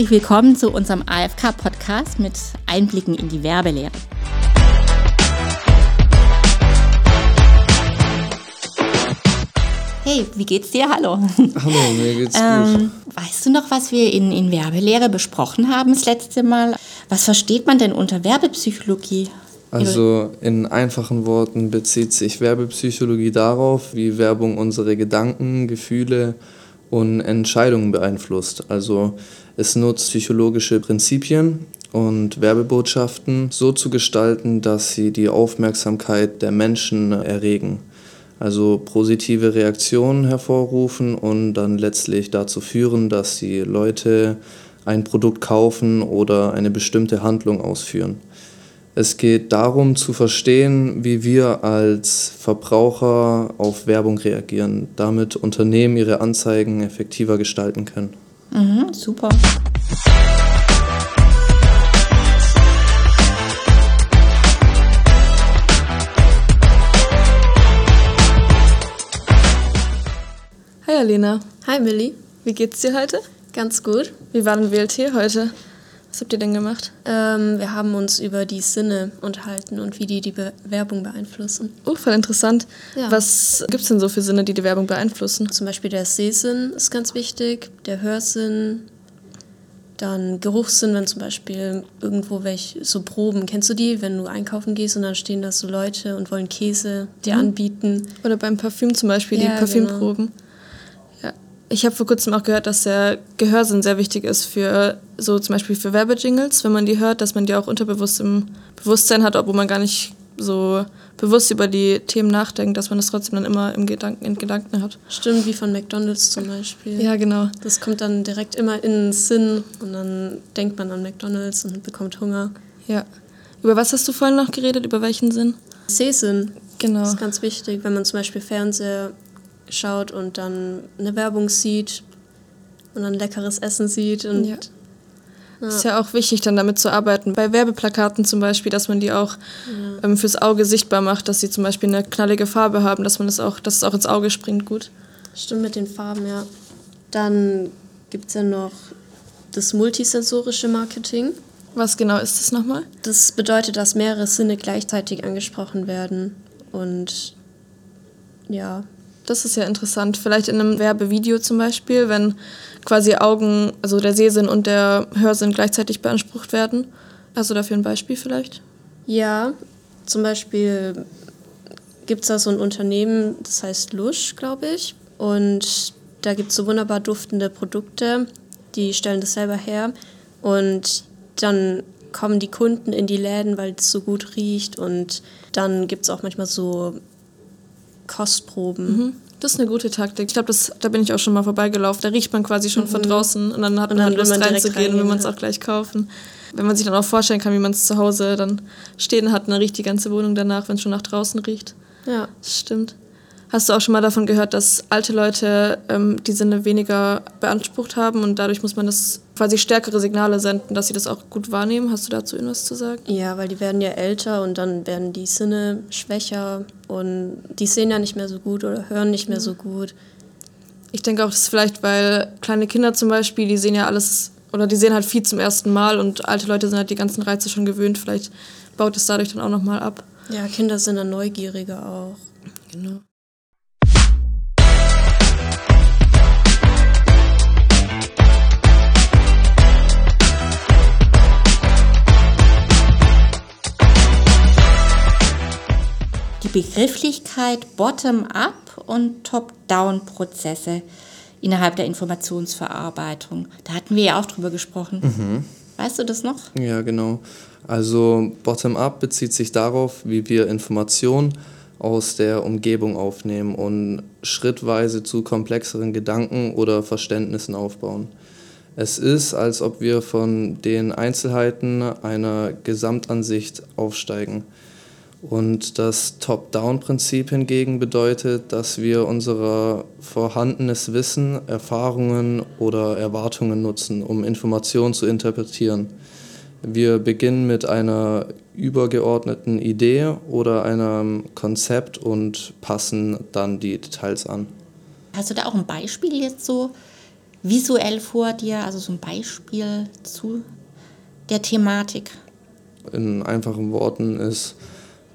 Herzlich willkommen zu unserem AFK-Podcast mit Einblicken in die Werbelehre. Hey, wie geht's dir? Hallo. Hallo, mir geht's ähm, gut. Weißt du noch, was wir in, in Werbelehre besprochen haben das letzte Mal? Was versteht man denn unter Werbepsychologie? Also in einfachen Worten bezieht sich Werbepsychologie darauf, wie Werbung unsere Gedanken, Gefühle und Entscheidungen beeinflusst. Also es nutzt psychologische Prinzipien und Werbebotschaften so zu gestalten, dass sie die Aufmerksamkeit der Menschen erregen. Also positive Reaktionen hervorrufen und dann letztlich dazu führen, dass die Leute ein Produkt kaufen oder eine bestimmte Handlung ausführen. Es geht darum zu verstehen, wie wir als Verbraucher auf Werbung reagieren, damit Unternehmen ihre Anzeigen effektiver gestalten können. Mhm, super. Hi Alena. Hi Millie. Wie geht's dir heute? Ganz gut. Wie war denn WLT heute? Was habt ihr denn gemacht? Ähm, wir haben uns über die Sinne unterhalten und wie die die Werbung beeinflussen. Oh, voll interessant. Ja. Was gibt es denn so für Sinne, die die Werbung beeinflussen? Zum Beispiel der Sehsinn ist ganz wichtig, der Hörsinn, dann Geruchssinn, wenn zum Beispiel irgendwo welche so Proben, kennst du die, wenn du einkaufen gehst und dann stehen da so Leute und wollen Käse dir mhm. anbieten. Oder beim Parfüm zum Beispiel, ja, die Parfümproben. Genau. Ich habe vor kurzem auch gehört, dass der Gehörsinn sehr wichtig ist für so zum Beispiel für Werbejingles, wenn man die hört, dass man die auch unterbewusst im Bewusstsein hat, obwohl man gar nicht so bewusst über die Themen nachdenkt, dass man das trotzdem dann immer im Gedanken, in Gedanken hat. Stimmt, wie von McDonalds zum Beispiel. Ja, genau. Das kommt dann direkt immer in den Sinn und dann denkt man an McDonalds und bekommt Hunger. Ja. Über was hast du vorhin noch geredet? Über welchen Sinn? Sehsinn. Genau. Das ist ganz wichtig, wenn man zum Beispiel Fernseher schaut und dann eine Werbung sieht und dann leckeres Essen sieht. Und ja. Ja. Ist ja auch wichtig, dann damit zu arbeiten. Bei Werbeplakaten zum Beispiel, dass man die auch ja. ähm, fürs Auge sichtbar macht, dass sie zum Beispiel eine knallige Farbe haben, dass man das auch, dass es auch ins Auge springt gut. Stimmt mit den Farben, ja. Dann gibt es ja noch das multisensorische Marketing. Was genau ist das nochmal? Das bedeutet, dass mehrere Sinne gleichzeitig angesprochen werden. Und ja, das ist ja interessant. Vielleicht in einem Werbevideo zum Beispiel, wenn quasi Augen, also der Sehsinn und der Hörsinn gleichzeitig beansprucht werden. Also dafür ein Beispiel vielleicht? Ja, zum Beispiel gibt es da so ein Unternehmen, das heißt Lush, glaube ich. Und da gibt es so wunderbar duftende Produkte, die stellen das selber her. Und dann kommen die Kunden in die Läden, weil es so gut riecht. Und dann gibt es auch manchmal so Kostproben. Mhm. Das ist eine gute Taktik. Ich glaube, da bin ich auch schon mal vorbeigelaufen. Da riecht man quasi schon mhm. von draußen und dann hat und man dann Lust reinzugehen und will man es auch gleich kaufen. Wenn man sich dann auch vorstellen kann, wie man es zu Hause dann stehen hat, dann riecht die ganze Wohnung danach, wenn es schon nach draußen riecht. Ja. Das stimmt. Hast du auch schon mal davon gehört, dass alte Leute ähm, die Sinne weniger beansprucht haben und dadurch muss man das quasi stärkere Signale senden, dass sie das auch gut wahrnehmen? Hast du dazu irgendwas zu sagen? Ja, weil die werden ja älter und dann werden die Sinne schwächer und die sehen ja nicht mehr so gut oder hören nicht mehr ja. so gut. Ich denke auch, das ist vielleicht, weil kleine Kinder zum Beispiel, die sehen ja alles oder die sehen halt viel zum ersten Mal und alte Leute sind halt die ganzen Reize schon gewöhnt. Vielleicht baut es dadurch dann auch nochmal ab. Ja, Kinder sind dann neugieriger auch. Genau. Begrifflichkeit Bottom-up und Top-down-Prozesse innerhalb der Informationsverarbeitung. Da hatten wir ja auch drüber gesprochen. Mhm. Weißt du das noch? Ja, genau. Also Bottom-up bezieht sich darauf, wie wir Informationen aus der Umgebung aufnehmen und schrittweise zu komplexeren Gedanken oder Verständnissen aufbauen. Es ist, als ob wir von den Einzelheiten einer Gesamtansicht aufsteigen. Und das Top-Down-Prinzip hingegen bedeutet, dass wir unser vorhandenes Wissen, Erfahrungen oder Erwartungen nutzen, um Informationen zu interpretieren. Wir beginnen mit einer übergeordneten Idee oder einem Konzept und passen dann die Details an. Hast du da auch ein Beispiel jetzt so, visuell vor dir, also so ein Beispiel zu der Thematik? In einfachen Worten ist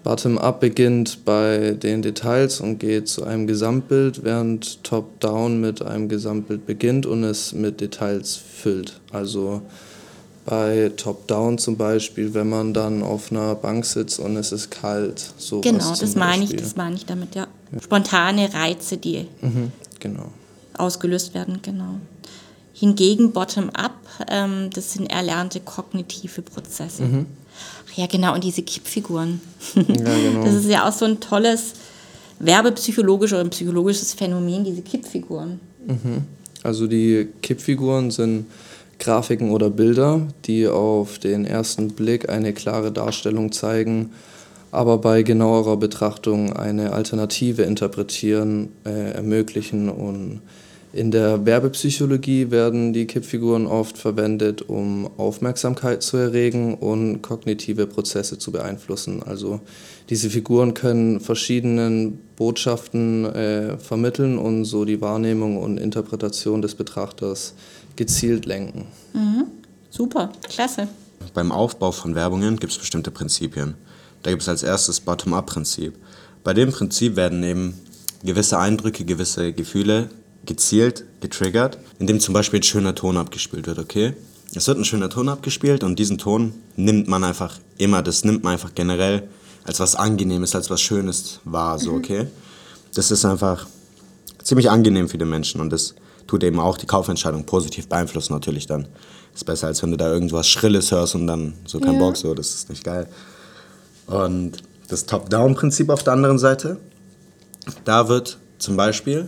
Bottom-up beginnt bei den Details und geht zu einem Gesamtbild, während Top-down mit einem Gesamtbild beginnt und es mit Details füllt. Also bei Top-Down zum Beispiel, wenn man dann auf einer Bank sitzt und es ist kalt. Sowas genau, das meine ich, das meine ich damit, ja. ja. Spontane Reize, die mhm, genau. ausgelöst werden, genau. Hingegen Bottom-up, ähm, das sind erlernte kognitive Prozesse. Mhm. Ach ja, genau, und diese Kippfiguren. Ja, genau. Das ist ja auch so ein tolles werbepsychologisches oder psychologisches Phänomen, diese Kippfiguren. Mhm. Also die Kippfiguren sind Grafiken oder Bilder, die auf den ersten Blick eine klare Darstellung zeigen, aber bei genauerer Betrachtung eine Alternative interpretieren, äh, ermöglichen. Und in der Werbepsychologie werden die Kippfiguren oft verwendet, um Aufmerksamkeit zu erregen und kognitive Prozesse zu beeinflussen. Also diese Figuren können verschiedenen Botschaften äh, vermitteln und so die Wahrnehmung und Interpretation des Betrachters gezielt lenken. Mhm. Super, klasse. Beim Aufbau von Werbungen gibt es bestimmte Prinzipien. Da gibt es als erstes Bottom-up-Prinzip. Bei dem Prinzip werden eben gewisse Eindrücke, gewisse Gefühle gezielt getriggert, indem zum Beispiel ein schöner Ton abgespielt wird, okay? Es wird ein schöner Ton abgespielt und diesen Ton nimmt man einfach immer, das nimmt man einfach generell als was Angenehmes, als was Schönes wahr, so, mhm. okay? Das ist einfach ziemlich angenehm für die Menschen und das tut eben auch die Kaufentscheidung positiv beeinflussen natürlich dann. Ist besser, als wenn du da irgendwas Schrilles hörst und dann so kein ja. Bock, so, das ist nicht geil. Und das Top-Down-Prinzip auf der anderen Seite, da wird zum Beispiel,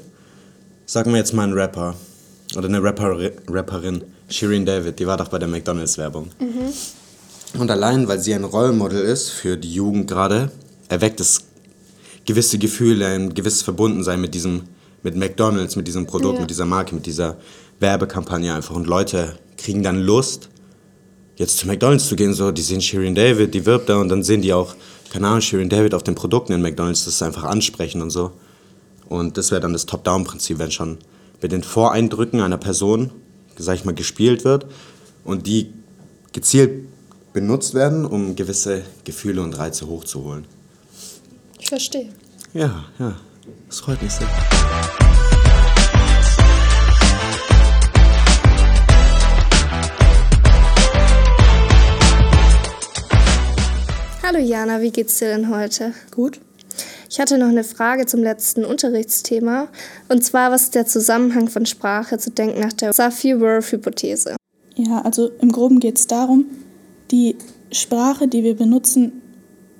sagen wir jetzt mal ein Rapper oder eine Rapper, Rapperin, Shirin David, die war doch bei der McDonalds-Werbung. Mhm. Und allein, weil sie ein Rollmodel ist für die Jugend gerade, erweckt es gewisse Gefühle, ein gewisses Verbundensein mit diesem mit McDonalds, mit diesem Produkt, ja. mit dieser Marke, mit dieser Werbekampagne einfach. Und Leute kriegen dann Lust, jetzt zu McDonalds zu gehen. So, die sehen Shirin David, die wirbt da und dann sehen die auch, keine Ahnung, Shirin David auf den Produkten in McDonalds, das ist einfach ansprechen und so. Und das wäre dann das Top-Down-Prinzip, wenn schon mit den Voreindrücken einer Person, sag ich mal, gespielt wird und die gezielt benutzt werden, um gewisse Gefühle und Reize hochzuholen. Ich verstehe. Ja, ja. Das freut mich sehr. Hallo Jana, wie geht's dir denn heute? Gut. Ich hatte noch eine Frage zum letzten Unterrichtsthema. Und zwar, was ist der Zusammenhang von Sprache zu denken nach der Safi-Whorf-Hypothese? Ja, also im Groben geht es darum, die Sprache, die wir benutzen,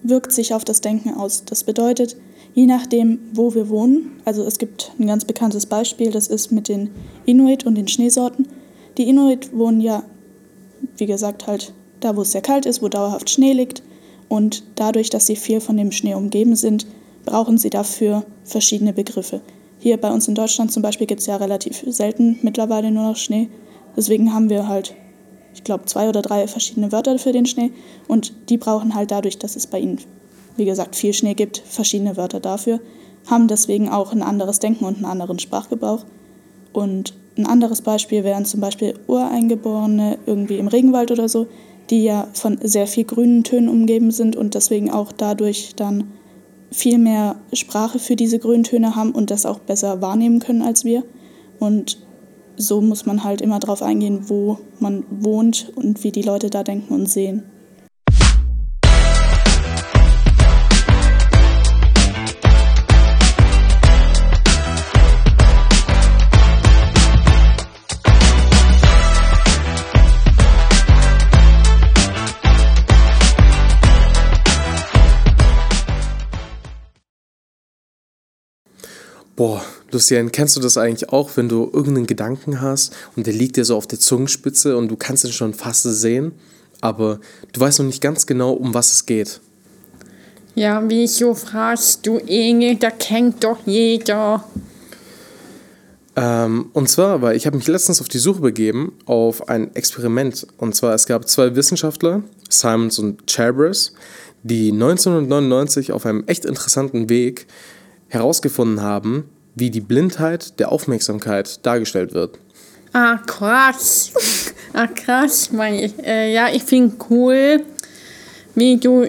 wirkt sich auf das Denken aus. Das bedeutet, je nachdem, wo wir wohnen. Also es gibt ein ganz bekanntes Beispiel, das ist mit den Inuit und den Schneesorten. Die Inuit wohnen ja, wie gesagt, halt da, wo es sehr kalt ist, wo dauerhaft Schnee liegt. Und dadurch, dass sie viel von dem Schnee umgeben sind, brauchen sie dafür verschiedene Begriffe. Hier bei uns in Deutschland zum Beispiel gibt es ja relativ selten mittlerweile nur noch Schnee. Deswegen haben wir halt, ich glaube, zwei oder drei verschiedene Wörter für den Schnee. Und die brauchen halt dadurch, dass es bei ihnen wie gesagt, viel Schnee gibt, verschiedene Wörter dafür, haben deswegen auch ein anderes Denken und einen anderen Sprachgebrauch. Und ein anderes Beispiel wären zum Beispiel Ureingeborene irgendwie im Regenwald oder so, die ja von sehr viel grünen Tönen umgeben sind und deswegen auch dadurch dann viel mehr Sprache für diese Grüntöne haben und das auch besser wahrnehmen können als wir. Und so muss man halt immer darauf eingehen, wo man wohnt und wie die Leute da denken und sehen. Boah, Lucian, kennst du das eigentlich auch, wenn du irgendeinen Gedanken hast und der liegt dir so auf der Zungenspitze und du kannst ihn schon fast sehen, aber du weißt noch nicht ganz genau, um was es geht? Ja, wieso fragst du, Inge? Da kennt doch jeder. Ähm, und zwar, weil ich habe mich letztens auf die Suche begeben auf ein Experiment. Und zwar, es gab zwei Wissenschaftler, Simons und Charbers, die 1999 auf einem echt interessanten Weg herausgefunden haben, wie die Blindheit der Aufmerksamkeit dargestellt wird. Ah, krass. ah, krass, meine ich. Äh, ja, ich finde cool, wie du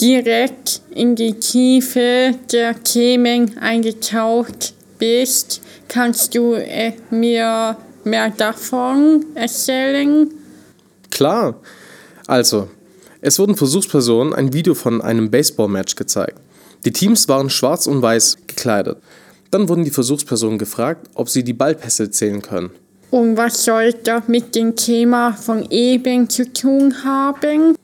direkt in die Tiefe der Themen eingetaucht bist. Kannst du äh, mir mehr davon erzählen? Klar. Also, es wurden Versuchspersonen ein Video von einem Baseballmatch gezeigt. Die Teams waren schwarz und weiß gekleidet. Dann wurden die Versuchspersonen gefragt, ob sie die Ballpässe zählen können. Und was soll das mit dem Thema von eben zu tun haben?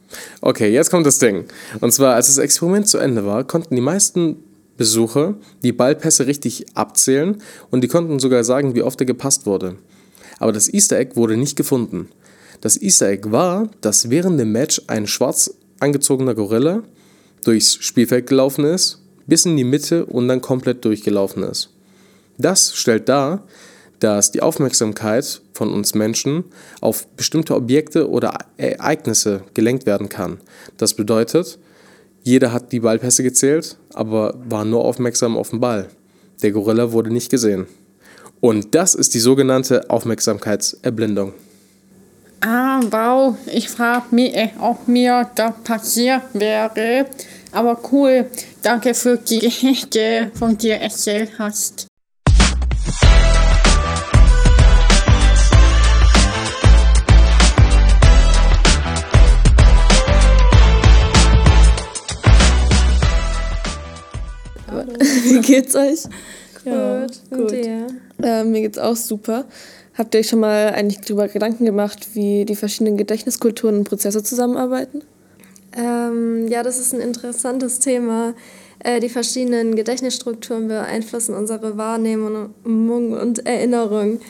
Okay, jetzt kommt das Ding. Und zwar, als das Experiment zu Ende war, konnten die meisten Besucher die Ballpässe richtig abzählen und die konnten sogar sagen, wie oft er gepasst wurde. Aber das Easter Egg wurde nicht gefunden. Das Easter Egg war, dass während dem Match ein schwarz angezogener Gorilla durchs Spielfeld gelaufen ist, bis in die Mitte und dann komplett durchgelaufen ist. Das stellt dar, dass die Aufmerksamkeit von uns Menschen auf bestimmte Objekte oder Ereignisse gelenkt werden kann. Das bedeutet, jeder hat die Ballpässe gezählt, aber war nur aufmerksam auf den Ball. Der Gorilla wurde nicht gesehen. Und das ist die sogenannte Aufmerksamkeitserblindung. Ah, wow. Ich frage mich, ob mir das passiert wäre. Aber cool. Danke für die Geschichte, von dir erzählt hast. Wie geht's euch? Gut. Ja, gut. dir? Äh, mir geht's auch super. Habt ihr euch schon mal eigentlich darüber Gedanken gemacht, wie die verschiedenen Gedächtniskulturen und Prozesse zusammenarbeiten? Ähm, ja, das ist ein interessantes Thema. Äh, die verschiedenen Gedächtnisstrukturen beeinflussen unsere Wahrnehmung und Erinnerung.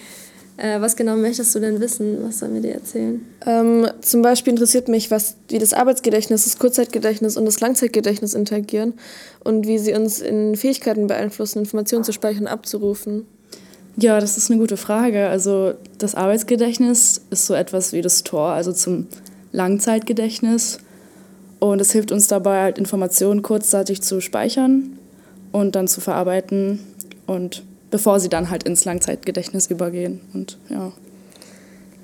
Äh, was genau möchtest du denn wissen? Was sollen wir dir erzählen? Ähm, zum Beispiel interessiert mich, was, wie das Arbeitsgedächtnis, das Kurzzeitgedächtnis und das Langzeitgedächtnis interagieren und wie sie uns in Fähigkeiten beeinflussen, Informationen zu speichern und abzurufen. Ja, das ist eine gute Frage. Also das Arbeitsgedächtnis ist so etwas wie das Tor, also zum Langzeitgedächtnis. Und es hilft uns dabei, halt Informationen kurzzeitig zu speichern und dann zu verarbeiten und bevor sie dann halt ins Langzeitgedächtnis übergehen. Und ja.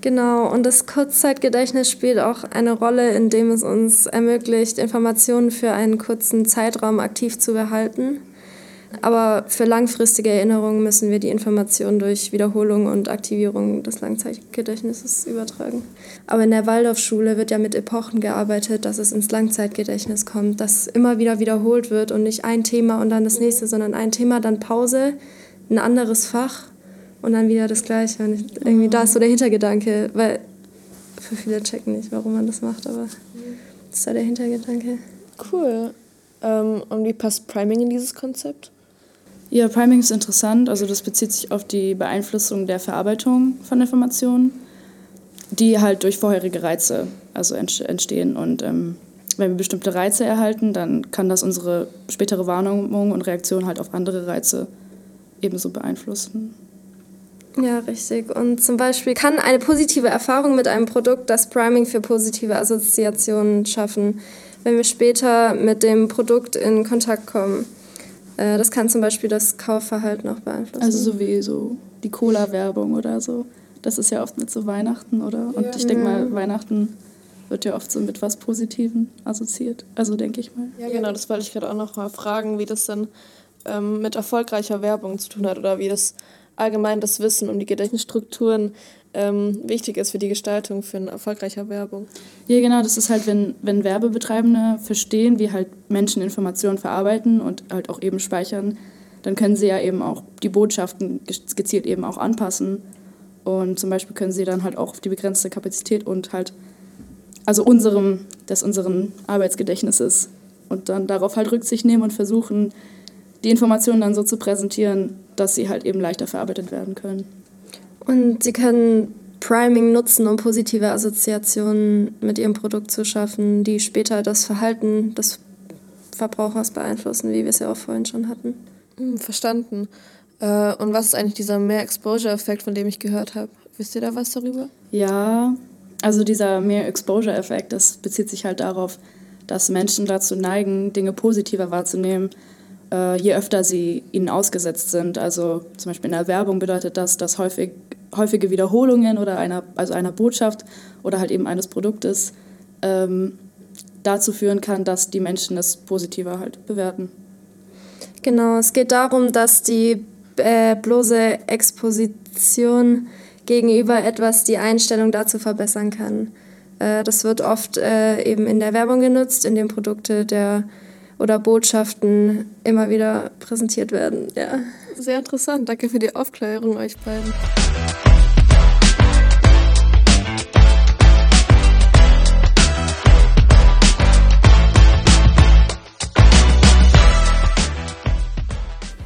Genau, und das Kurzzeitgedächtnis spielt auch eine Rolle, indem es uns ermöglicht, Informationen für einen kurzen Zeitraum aktiv zu behalten. Aber für langfristige Erinnerungen müssen wir die Informationen durch Wiederholung und Aktivierung des Langzeitgedächtnisses übertragen. Aber in der Waldorfschule wird ja mit Epochen gearbeitet, dass es ins Langzeitgedächtnis kommt, dass immer wieder wiederholt wird und nicht ein Thema und dann das nächste, sondern ein Thema, dann Pause, ein anderes Fach und dann wieder das Gleiche. Und irgendwie da ist so der Hintergedanke, weil für viele checken nicht, warum man das macht, aber das ist da der Hintergedanke. Cool. Ähm, und wie passt Priming in dieses Konzept? Ja, Priming ist interessant. Also das bezieht sich auf die Beeinflussung der Verarbeitung von Informationen, die halt durch vorherige Reize also entstehen. Und ähm, wenn wir bestimmte Reize erhalten, dann kann das unsere spätere Wahrnehmung und Reaktion halt auf andere Reize ebenso beeinflussen. Ja, richtig. Und zum Beispiel kann eine positive Erfahrung mit einem Produkt das Priming für positive Assoziationen schaffen, wenn wir später mit dem Produkt in Kontakt kommen. Äh, das kann zum Beispiel das Kaufverhalten auch beeinflussen. Also so wie so die Cola-Werbung oder so. Das ist ja oft mit so Weihnachten, oder? Und ja. ich denke mal, Weihnachten wird ja oft so mit was Positivem assoziiert. Also denke ich mal. Ja, genau, das wollte ich gerade auch noch mal fragen, wie das dann ähm, mit erfolgreicher Werbung zu tun hat oder wie das allgemein das Wissen um die Gedächtnisstrukturen ähm, wichtig ist für die Gestaltung von erfolgreicher Werbung. Ja, genau, das ist halt, wenn, wenn Werbebetreibende verstehen, wie halt Menschen Informationen verarbeiten und halt auch eben speichern, dann können sie ja eben auch die Botschaften gezielt eben auch anpassen. Und zum Beispiel können sie dann halt auch auf die begrenzte Kapazität und halt, also unserem, des unseren Arbeitsgedächtnisses und dann darauf halt Rücksicht nehmen und versuchen, die Informationen dann so zu präsentieren, dass sie halt eben leichter verarbeitet werden können. Und sie können Priming nutzen, um positive Assoziationen mit ihrem Produkt zu schaffen, die später das Verhalten des Verbrauchers beeinflussen, wie wir es ja auch vorhin schon hatten. Hm, verstanden. Äh, und was ist eigentlich dieser Mehr-Exposure-Effekt, von dem ich gehört habe? Wisst ihr da was darüber? Ja, also dieser Mehr-Exposure-Effekt, das bezieht sich halt darauf, dass Menschen dazu neigen, Dinge positiver wahrzunehmen, äh, je öfter sie ihnen ausgesetzt sind. Also zum Beispiel in der Werbung bedeutet das, dass häufig häufige Wiederholungen oder einer, also einer Botschaft oder halt eben eines Produktes ähm, dazu führen kann, dass die Menschen das positiver halt bewerten. Genau, es geht darum, dass die äh, bloße Exposition gegenüber etwas die Einstellung dazu verbessern kann. Äh, das wird oft äh, eben in der Werbung genutzt, in dem Produkte der oder Botschaften immer wieder präsentiert werden. Ja. Sehr interessant. Danke für die Aufklärung euch beiden.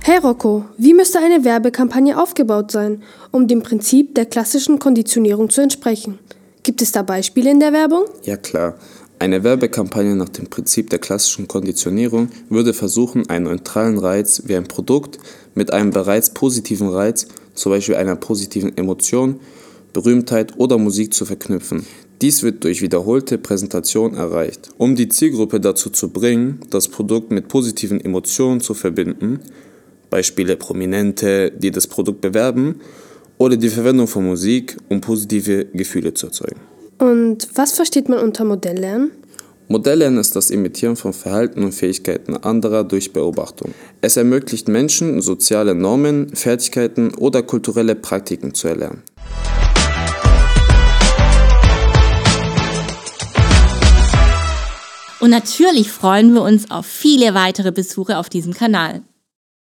Hey Rocco, wie müsste eine Werbekampagne aufgebaut sein, um dem Prinzip der klassischen Konditionierung zu entsprechen? Gibt es da Beispiele in der Werbung? Ja klar. Eine Werbekampagne nach dem Prinzip der klassischen Konditionierung würde versuchen, einen neutralen Reiz wie ein Produkt mit einem bereits positiven Reiz, zum Beispiel einer positiven Emotion, Berühmtheit oder Musik zu verknüpfen. Dies wird durch wiederholte Präsentation erreicht. Um die Zielgruppe dazu zu bringen, das Produkt mit positiven Emotionen zu verbinden, Beispiele Prominente, die das Produkt bewerben, oder die Verwendung von Musik, um positive Gefühle zu erzeugen. Und was versteht man unter Modelllernen? Modelllernen ist das Imitieren von Verhalten und Fähigkeiten anderer durch Beobachtung. Es ermöglicht Menschen, soziale Normen, Fertigkeiten oder kulturelle Praktiken zu erlernen. Und natürlich freuen wir uns auf viele weitere Besuche auf diesem Kanal.